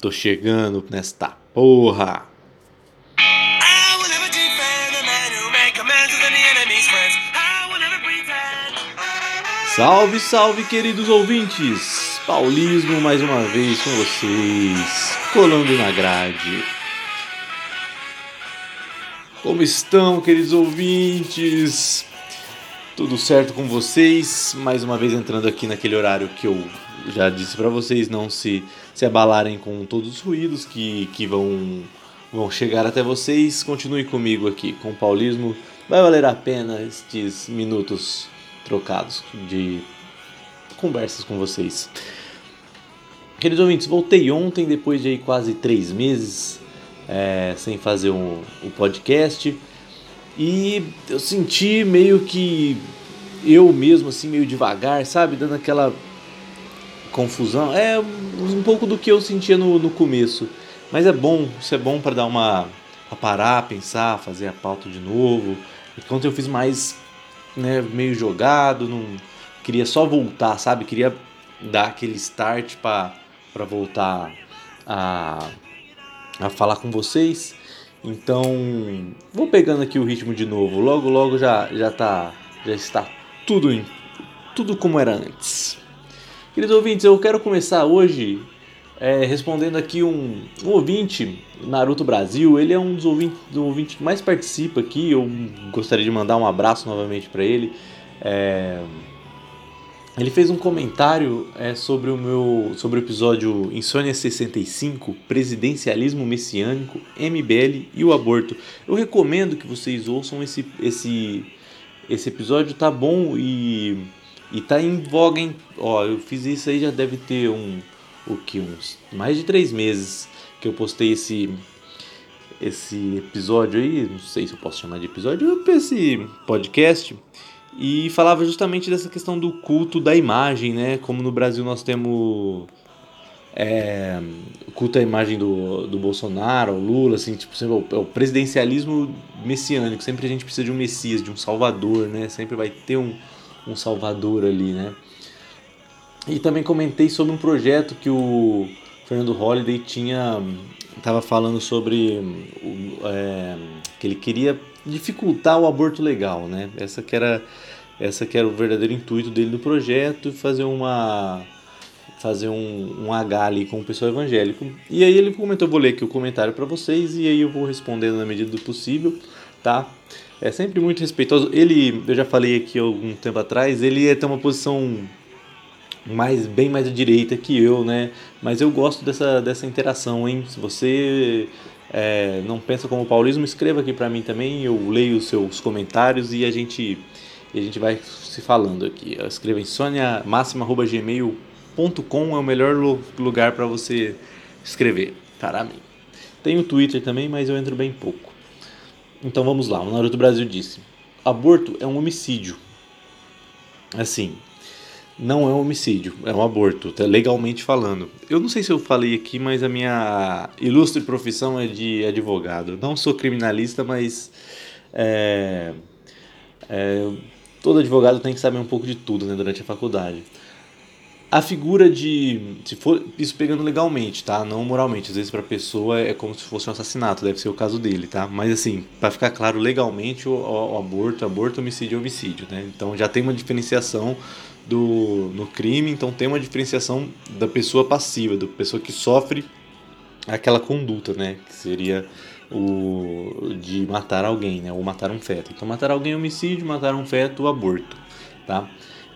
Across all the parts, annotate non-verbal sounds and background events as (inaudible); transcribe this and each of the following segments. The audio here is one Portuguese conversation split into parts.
tô chegando nesta porra. Salve, salve, queridos ouvintes! Paulismo mais uma vez com vocês, colando na grade. Como estão, queridos ouvintes? Tudo certo com vocês? Mais uma vez entrando aqui naquele horário que eu já disse para vocês não se, se abalarem com todos os ruídos que, que vão, vão chegar até vocês. Continue comigo aqui com o Paulismo. Vai valer a pena estes minutos trocados de conversas com vocês. Queridos ouvintes, voltei ontem, depois de quase três meses é, sem fazer um, um podcast. E eu senti meio que eu mesmo, assim, meio devagar, sabe? Dando aquela confusão. É um pouco do que eu sentia no, no começo. Mas é bom, isso é bom para dar uma. Pra parar, pensar, fazer a pauta de novo. Enquanto eu fiz mais, né, meio jogado, não queria só voltar, sabe? Queria dar aquele start para voltar a, a falar com vocês. Então, vou pegando aqui o ritmo de novo. Logo, logo já já tá já está tudo em, tudo como era antes. Queridos ouvintes, eu quero começar hoje é, respondendo aqui um, um ouvinte, Naruto Brasil. Ele é um dos ouvintes, do ouvinte que mais participa aqui. Eu gostaria de mandar um abraço novamente para ele. É, ele fez um comentário é, sobre o meu sobre o episódio Insônia 65, Presidencialismo Messiânico, MBL e o aborto. Eu recomendo que vocês ouçam esse esse esse episódio tá bom e e tá em voga, hein? Ó, eu fiz isso aí já deve ter um o que uns mais de três meses que eu postei esse esse episódio aí, não sei se eu posso chamar de episódio, esse podcast e falava justamente dessa questão do culto da imagem, né? Como no Brasil nós temos é, culto à imagem do, do Bolsonaro, o Lula, assim, tipo, sempre, o, o presidencialismo messiânico. Sempre a gente precisa de um Messias, de um Salvador, né? Sempre vai ter um, um Salvador ali, né? E também comentei sobre um projeto que o Fernando Holliday tinha estava falando sobre é, que ele queria dificultar o aborto legal, né? Essa que era essa que era o verdadeiro intuito dele do projeto, fazer uma fazer um, um H ali com o pessoal evangélico. E aí ele comentou, vou ler aqui o comentário para vocês e aí eu vou respondendo na medida do possível, tá? É sempre muito respeitoso. Ele, eu já falei aqui algum tempo atrás, ele tem uma posição mais bem mais à direita que eu, né? Mas eu gosto dessa, dessa interação, hein? Se você é, não pensa como paulismo, escreva aqui para mim também. Eu leio os seus comentários e a gente e a gente vai se falando aqui. Escreva em soniamaxima.gmail.com é o melhor lugar para você escrever para mim. Tem o Twitter também, mas eu entro bem pouco. Então vamos lá. O Naruto Brasil disse: aborto é um homicídio. Assim, não é um homicídio, é um aborto, tá legalmente falando. Eu não sei se eu falei aqui, mas a minha ilustre profissão é de advogado. Não sou criminalista, mas é, é, todo advogado tem que saber um pouco de tudo né, durante a faculdade. A figura de. Se for isso pegando legalmente, tá? Não moralmente. Às vezes pra pessoa é como se fosse um assassinato, deve ser o caso dele, tá? Mas assim, para ficar claro, legalmente o, o, aborto, aborto, homicídio é homicídio, né? Então já tem uma diferenciação do, no crime, então tem uma diferenciação da pessoa passiva, da pessoa que sofre aquela conduta, né? Que seria o de matar alguém, né? Ou matar um feto. Então, matar alguém é homicídio, matar um feto, aborto, tá?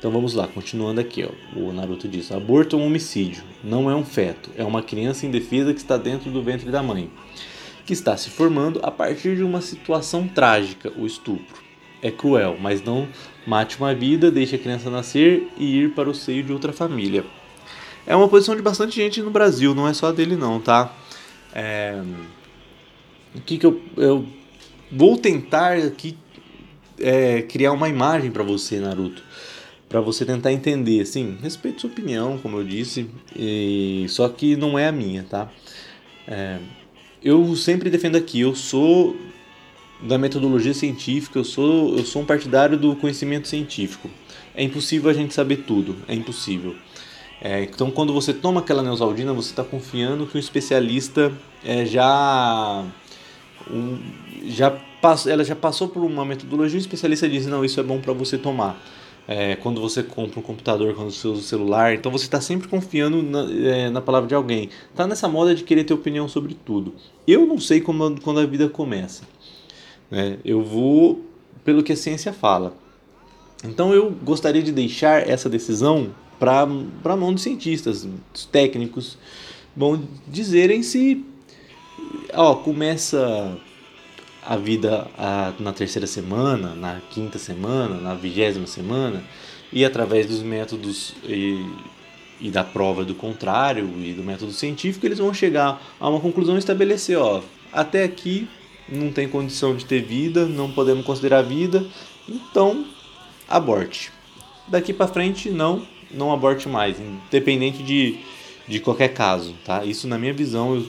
Então vamos lá, continuando aqui, ó. O Naruto diz: aborto é um homicídio, não é um feto, é uma criança indefesa que está dentro do ventre da mãe, que está se formando a partir de uma situação trágica, o estupro. É cruel, mas não Mate uma vida, deixe a criança nascer e ir para o seio de outra família. É uma posição de bastante gente no Brasil, não é só dele não, tá? É... O que, que eu, eu vou tentar aqui é, criar uma imagem para você, Naruto, para você tentar entender, assim, respeito sua opinião, como eu disse, e... só que não é a minha, tá? É... Eu sempre defendo aqui, eu sou da metodologia científica, eu sou, eu sou um partidário do conhecimento científico. É impossível a gente saber tudo, é impossível. É, então, quando você toma aquela neosaldina, você está confiando que o especialista é, já, um, já ela já passou por uma metodologia. O especialista diz: não, isso é bom para você tomar. É, quando você compra um computador, quando você usa o celular, então você está sempre confiando na, é, na palavra de alguém. Tá nessa moda de querer ter opinião sobre tudo. Eu não sei como, quando a vida começa. Né? Eu vou pelo que a ciência fala. Então eu gostaria de deixar essa decisão para a mão dos cientistas, dos técnicos, vão dizerem se ó, começa a vida a, na terceira semana, na quinta semana, na vigésima semana, e através dos métodos e, e da prova do contrário e do método científico, eles vão chegar a uma conclusão e estabelecer, ó, até aqui não tem condição de ter vida, não podemos considerar vida, então aborte. Daqui para frente não, não aborte mais, independente de, de qualquer caso, tá? Isso na minha visão, eu,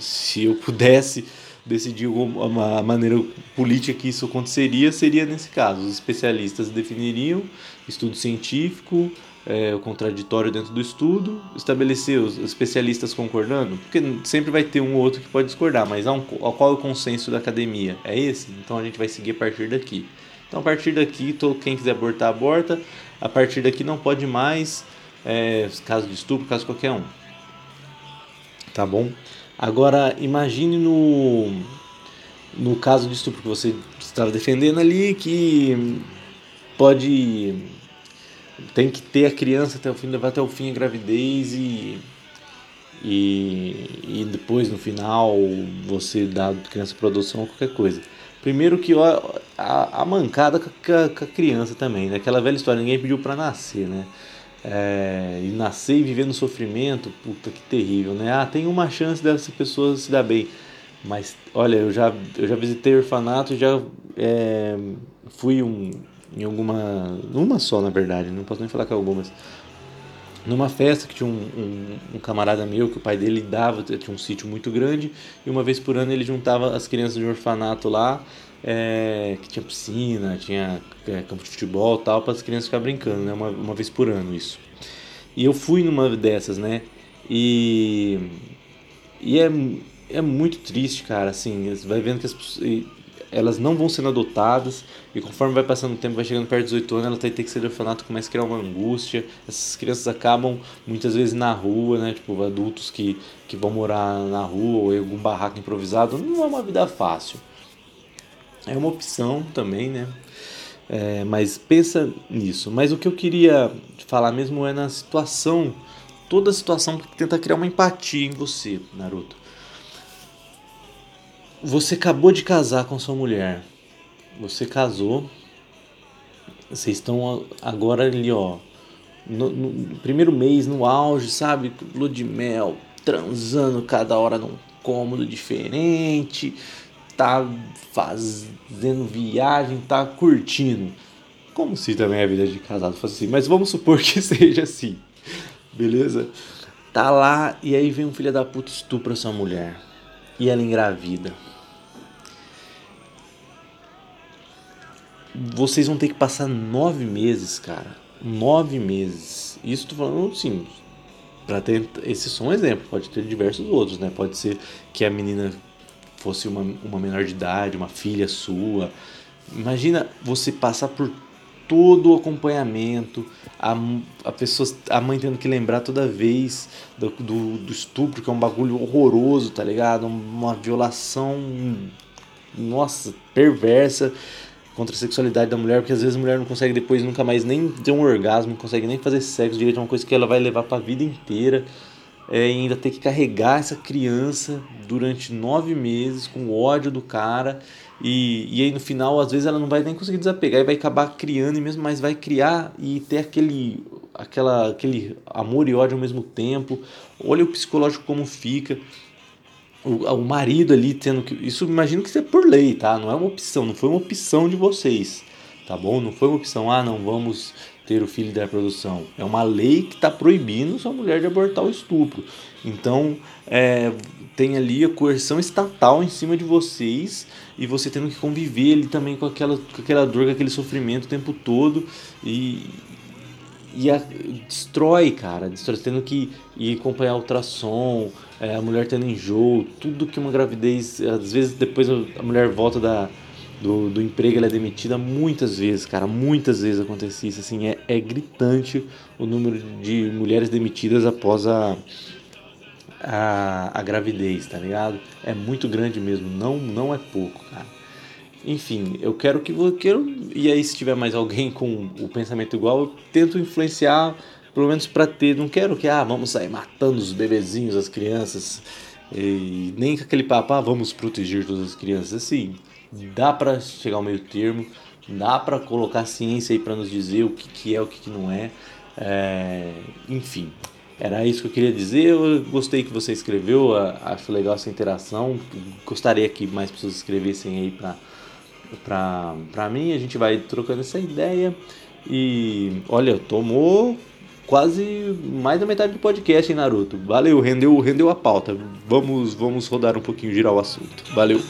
se eu pudesse decidir uma maneira política que isso aconteceria, seria nesse caso. Os especialistas definiriam estudo científico, é, o contraditório dentro do estudo, estabelecer os especialistas concordando, porque sempre vai ter um ou outro que pode discordar, mas há um, qual é o consenso da academia? É esse? Então a gente vai seguir a partir daqui. Então a partir daqui, todo, quem quiser abortar, aborta. A partir daqui não pode mais, é, caso de estupro, caso qualquer um. Tá bom? Agora imagine no, no caso de estupro que você estava defendendo ali, que pode tem que ter a criança até o fim, levar até o fim a gravidez e, e, e depois no final você dá a criança para adoção ou qualquer coisa. Primeiro que ó, a, a mancada com a, com a, criança também, né? Aquela velha história, ninguém pediu para nascer, né? É, e nascer e viver no sofrimento, puta que terrível, né? Ah, tem uma chance dessa pessoa se dar bem. Mas, olha, eu já, eu já visitei orfanato, já é, fui um, em alguma. Uma só, na verdade, não posso nem falar que é algumas. Numa festa que tinha um, um, um, camarada meu que o pai dele dava, tinha um sítio muito grande, e uma vez por ano ele juntava as crianças de um orfanato lá, é, que tinha piscina, tinha é, campo de futebol tal, para as crianças ficar brincando, né? Uma, uma vez por ano isso. E eu fui numa dessas, né? E. E é, é muito triste, cara, assim, você vai vendo que as elas não vão sendo adotadas e conforme vai passando o tempo, vai chegando perto dos 18 anos, ela tem que ser de orfanato, começa a criar uma angústia. Essas crianças acabam muitas vezes na rua, né? Tipo, adultos que, que vão morar na rua ou em algum barraco improvisado. Não é uma vida fácil. É uma opção também, né? É, mas pensa nisso. Mas o que eu queria falar mesmo é na situação, toda a situação que tenta criar uma empatia em você, Naruto você acabou de casar com sua mulher. Você casou. Vocês estão agora ali, ó. No, no, primeiro mês, no auge, sabe? Lua de mel, transando cada hora num cômodo diferente. Tá fazendo viagem, tá curtindo. Como se também a vida de casado fosse assim. Mas vamos supor que (laughs) seja assim. Beleza? Tá lá e aí vem um filho da puta estupra sua mulher. E ela engravida vocês vão ter que passar nove meses, cara. Nove meses. Isso tô falando assim. Pra ter, esse é só um exemplo, pode ter diversos outros, né? Pode ser que a menina fosse uma, uma menor de idade, uma filha sua. Imagina você passar por todo o acompanhamento, a, a, pessoa, a mãe tendo que lembrar toda vez do, do, do estupro, que é um bagulho horroroso, tá ligado? Uma violação, nossa, perversa contra a sexualidade da mulher, porque às vezes a mulher não consegue depois nunca mais nem ter um orgasmo, não consegue nem fazer sexo direito, é uma coisa que ela vai levar para a vida inteira. É, ainda ter que carregar essa criança durante nove meses com ódio do cara e, e aí no final às vezes ela não vai nem conseguir desapegar e vai acabar criando e mesmo mais vai criar e ter aquele aquela aquele amor e ódio ao mesmo tempo olha o psicológico como fica o, o marido ali tendo que. Isso imagino que isso é por lei, tá? Não é uma opção, não foi uma opção de vocês, tá bom? Não foi uma opção, ah, não vamos ter o filho da reprodução. É uma lei que está proibindo sua mulher de abortar o estupro. Então, é, tem ali a coerção estatal em cima de vocês e você tendo que conviver ali também com aquela, com aquela dor, com aquele sofrimento o tempo todo. E, e a, destrói, cara, destrói, tendo que ir acompanhar ultrassom, é, a mulher tendo enjoo, tudo que uma gravidez, às vezes depois a mulher volta da, do, do emprego, ela é demitida muitas vezes, cara, muitas vezes acontece isso, assim, é, é gritante o número de mulheres demitidas após a, a, a gravidez, tá ligado? É muito grande mesmo, não, não é pouco, cara. Enfim, eu quero que você. Quero, e aí, se tiver mais alguém com o pensamento igual, eu tento influenciar, pelo menos para ter. Não quero que, ah, vamos sair matando os bebezinhos, as crianças. E nem aquele papo, ah, vamos proteger todas as crianças. Assim, dá para chegar ao meio termo, dá para colocar ciência aí para nos dizer o que, que é, o que, que não é. é. Enfim, era isso que eu queria dizer. Eu gostei que você escreveu, acho legal essa interação. Gostaria que mais pessoas escrevessem aí para pra, pra mim, a gente vai trocando essa ideia. E olha, tomou quase mais da metade do podcast, hein, Naruto? Valeu, rendeu, rendeu a pauta. Vamos, vamos rodar um pouquinho, girar o assunto. Valeu.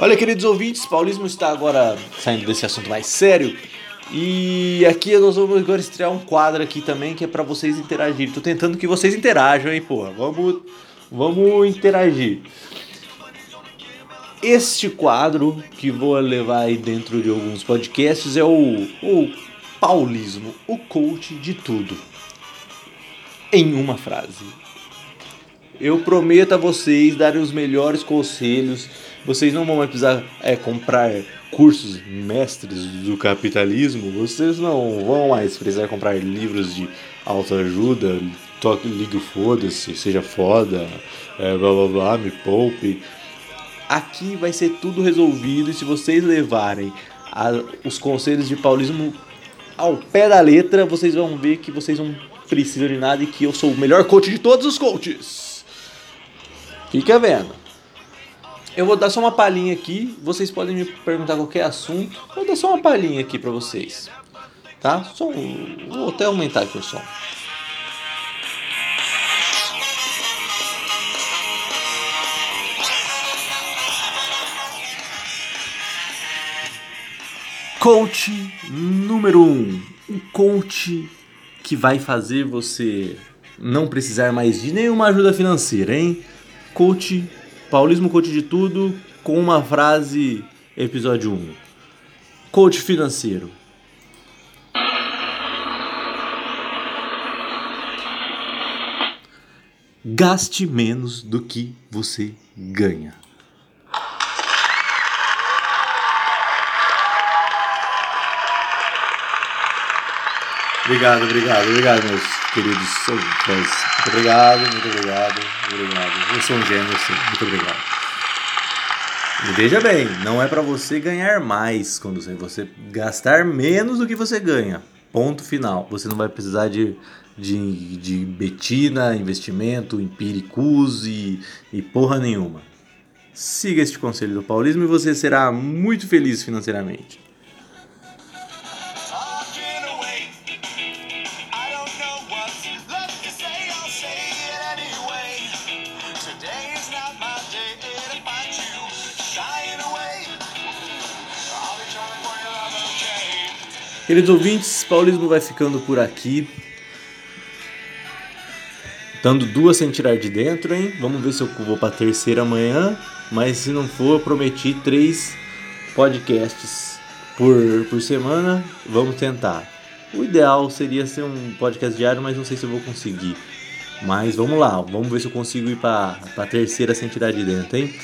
Olha, queridos ouvintes, Paulismo está agora saindo desse assunto mais sério. E aqui nós vamos agora estrear um quadro aqui também que é para vocês interagirem. Tô tentando que vocês interajam, hein, porra. Vamos, vamos interagir. Este quadro que vou levar aí dentro de alguns podcasts é o, o Paulismo, o coach de tudo. Em uma frase. Eu prometo a vocês darem os melhores conselhos vocês não vão mais precisar é, comprar cursos mestres do capitalismo, vocês não vão mais precisar comprar livros de autoajuda, toque, ligue foda-se, seja foda, é, blá blá blá, me poupe. Aqui vai ser tudo resolvido e se vocês levarem a, os conselhos de paulismo ao pé da letra, vocês vão ver que vocês não precisam de nada e que eu sou o melhor coach de todos os coaches. Fica vendo. Eu vou dar só uma palhinha aqui. Vocês podem me perguntar qualquer assunto. Vou dar só uma palhinha aqui para vocês. Tá? Só um... Vou até aumentar aqui o som. Coach número 1. Um. Um coach que vai fazer você não precisar mais de nenhuma ajuda financeira, hein? Coach Paulismo Coach de Tudo com uma frase, episódio 1. Coach financeiro. Gaste menos do que você ganha. Obrigado, obrigado, obrigado, meus queridos fãs. Muito obrigado, muito obrigado, obrigado. Eu sou um gênio, sim. Muito obrigado. E veja bem, não é para você ganhar mais quando você, você gastar menos do que você ganha. Ponto final. Você não vai precisar de, de, de betina, investimento, empíricos e, e porra nenhuma. Siga este conselho do Paulismo e você será muito feliz financeiramente. Queridos ouvintes, Paulismo vai ficando por aqui. Dando duas sem tirar de dentro, hein? Vamos ver se eu vou pra terceira amanhã. Mas se não for, prometi três podcasts por, por semana. Vamos tentar. O ideal seria ser um podcast diário, mas não sei se eu vou conseguir. Mas vamos lá, vamos ver se eu consigo ir para a terceira sem tirar de dentro, hein?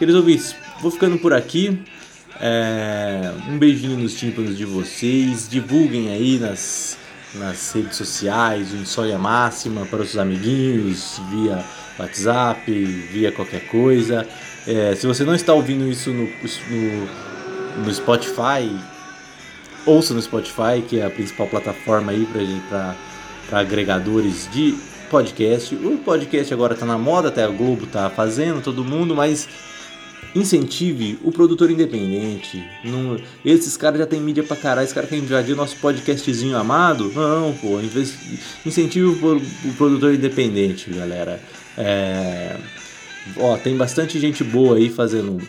Queridos ouvintes, vou ficando por aqui. É, um beijinho nos tímpanos de vocês. Divulguem aí nas, nas redes sociais o Insônia Máxima para os seus amiguinhos, via WhatsApp, via qualquer coisa. É, se você não está ouvindo isso no, no, no, Spotify, ouça no Spotify, que é a principal plataforma aí para agregadores de podcast. O podcast agora está na moda, até a Globo está fazendo, todo mundo, mas incentive o produtor independente. Não, esses caras já tem mídia pra caralho, esses caras querem invadir nosso podcastzinho amado. Não, pô, incentive o, o produtor independente, galera. É, ó, tem bastante gente boa aí fazendo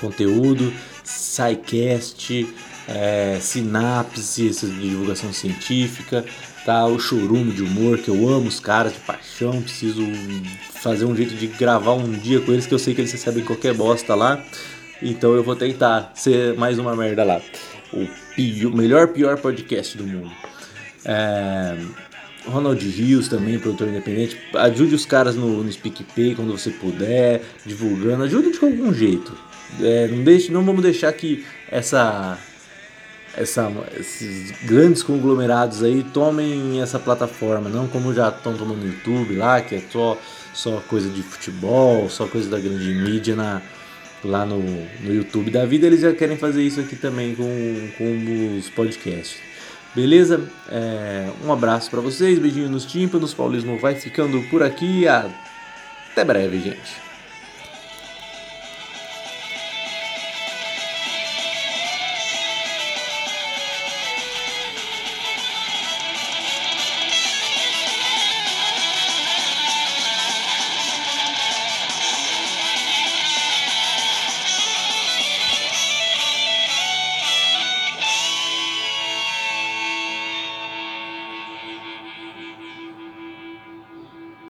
conteúdo, SciCast, é, Sinapse, essa divulgação científica, tá? O Churume de humor, que eu amo os caras de paixão, preciso fazer um jeito de gravar um dia com eles, que eu sei que eles recebem qualquer bosta lá. Então eu vou tentar ser mais uma merda lá. O pior, melhor, pior podcast do mundo. É, Ronald Rios também, produtor independente. Ajude os caras no, no SpeakPay quando você puder, divulgando. Ajude de algum jeito. É, não, deixe, não vamos deixar que essa essa, esses grandes conglomerados aí tomem essa plataforma, não como já estão tomando no YouTube lá, que é só, só coisa de futebol, só coisa da grande mídia na, lá no, no YouTube da vida, eles já querem fazer isso aqui também com, com os podcasts. Beleza? É, um abraço para vocês, beijinho nos tímpanos, Paulismo vai ficando por aqui, até breve, gente.